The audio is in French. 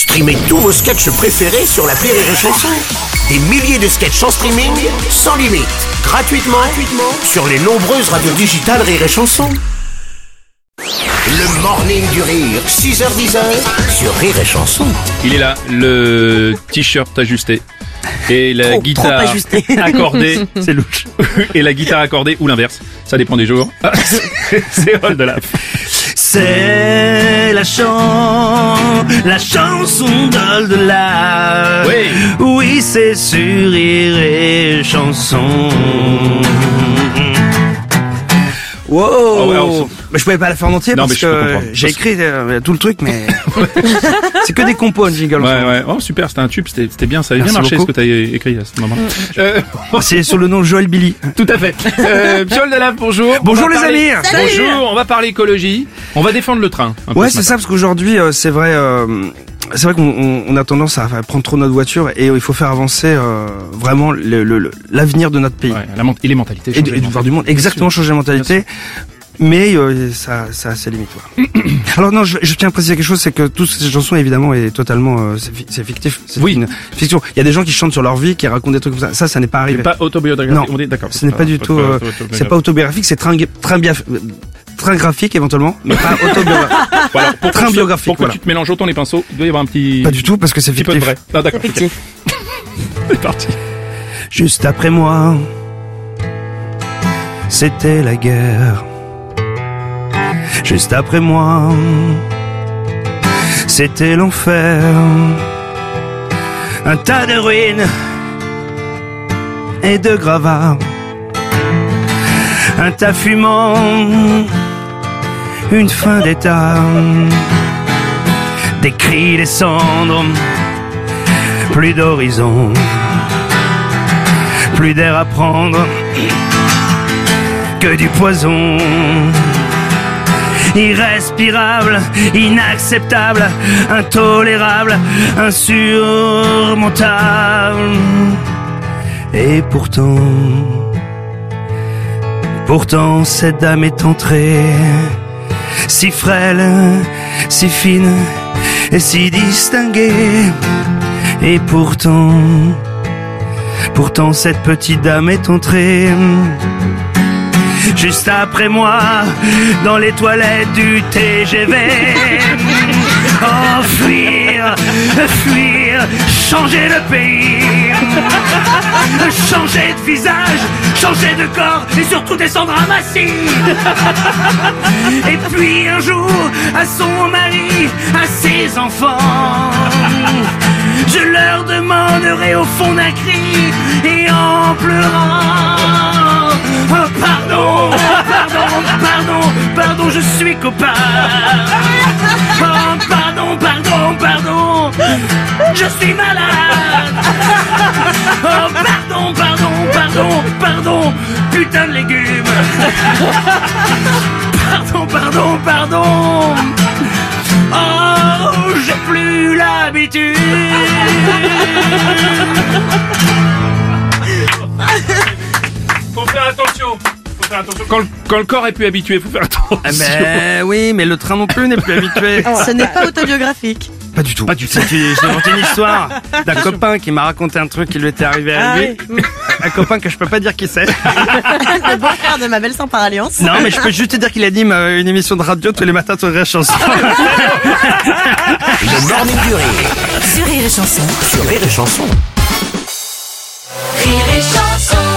Streamez tous vos sketchs préférés sur la Rire et Chanson. Des milliers de sketchs en streaming, sans limite, gratuitement, gratuitement sur les nombreuses radios digitales Rire et Chanson. Le morning du rire, 6h10 sur Rire et Chanson. Il est là, le t-shirt ajusté. Et la Trop- guitare trop accordée, c'est louche. Et la guitare accordée ou l'inverse, ça dépend des jours. C'est- c'est Rol de la. C'est la chan, la chanson d'Ol de la. Oui. Oui, c'est sur Rire et chanson. Wow. Oh, ouais, s- Mais je pouvais pas la faire en entier Non, parce que j'ai Parce- écrit euh, tout le truc, mais c'est que des compos, jingle. Ouais, ouais. Oh, super, c'était un tube, c'était c'était bien, ça avait Merci bien marché beaucoup. ce que t'as écrit à ce moment. Euh, C'est sur le nom Joël Billy. tout à fait. Euh, Piol de la, bonjour. Bonjour, les parler- amis. Bonjour, on va parler écologie. On va défendre le train. un Ouais, ce c'est ça, parce qu'aujourd'hui, euh, c'est vrai, euh, c'est vrai qu'on on- on a tendance à prendre trop notre voiture et euh, il faut faire avancer euh, vraiment le- le- le- l'avenir de notre pays Ouais, la ment- et les mentalités. et, et voir du monde. Exactement, changer la mentalité. Mais euh, ça, ça a ses limites. ouais. Alors non, je, je tiens à préciser quelque chose, c'est que toutes ces chansons évidemment est totalement, euh, c'est fi- c'est fictif. C'est Oui. une fiction. Il y a des gens qui chantent sur leur vie, qui racontent des trucs comme ça. Ça, ça n'est pas C'est arrivé. pas autobiographique. Non. on dit d'accord. Ce n'est pas du tout, euh, c'est pas autobiographique, c'est train, train, bia- train graphique éventuellement, mais pas autobiographique. Voilà, pour Train que- biographique, Pour que voilà. tu te mélanges autant les pinceaux, il doit y avoir un petit. pas du tout, parce que c'est petit peu de fictif. vrai. Ah, d'accord. C'est parti. Juste après moi, c'était la guerre. Juste après moi, c'était l'enfer. Un tas de ruines et de gravats. Un tas fumant, une fin d'état. Des cris, des cendres, plus d'horizon plus d'air à prendre que du poison. Irrespirable, inacceptable, intolérable, insurmontable. Et pourtant, pourtant cette dame est entrée, si frêle, si fine et si distinguée. Et pourtant, Pourtant cette petite dame est entrée Juste après moi Dans les toilettes du TGV Oh fuir, fuir Changer de pays. Changer de visage Changer de corps Et surtout descendre à Massy Et puis un jour À son mari À ses enfants je leur demanderai au fond d'un cri et en pleurant. Je suis copain. Oh, pardon, pardon, pardon, je suis malade. Oh, pardon, pardon, pardon, pardon, putain de légumes. Pardon, pardon, pardon. Oh, j'ai plus l'habitude. Quand, le, corps est plus habitué, faut faire attention. Ah ben oui, mais le train non plus n'est plus habitué. Ce n'est pas autobiographique. Pas du tout. Pas du tout. J'ai inventé une histoire d'un copain qui m'a raconté un truc qui lui était arrivé à ah lui. Un copain que je peux pas dire qui c'est. le beau-frère de ma belle sans par alliance. Non, mais je peux juste te dire qu'il anime euh, une émission de radio tous les matins sur Rire Chanson. le morning du rire. Sur Rire Chanson. Sur Rire Chanson. Rire et Chanson.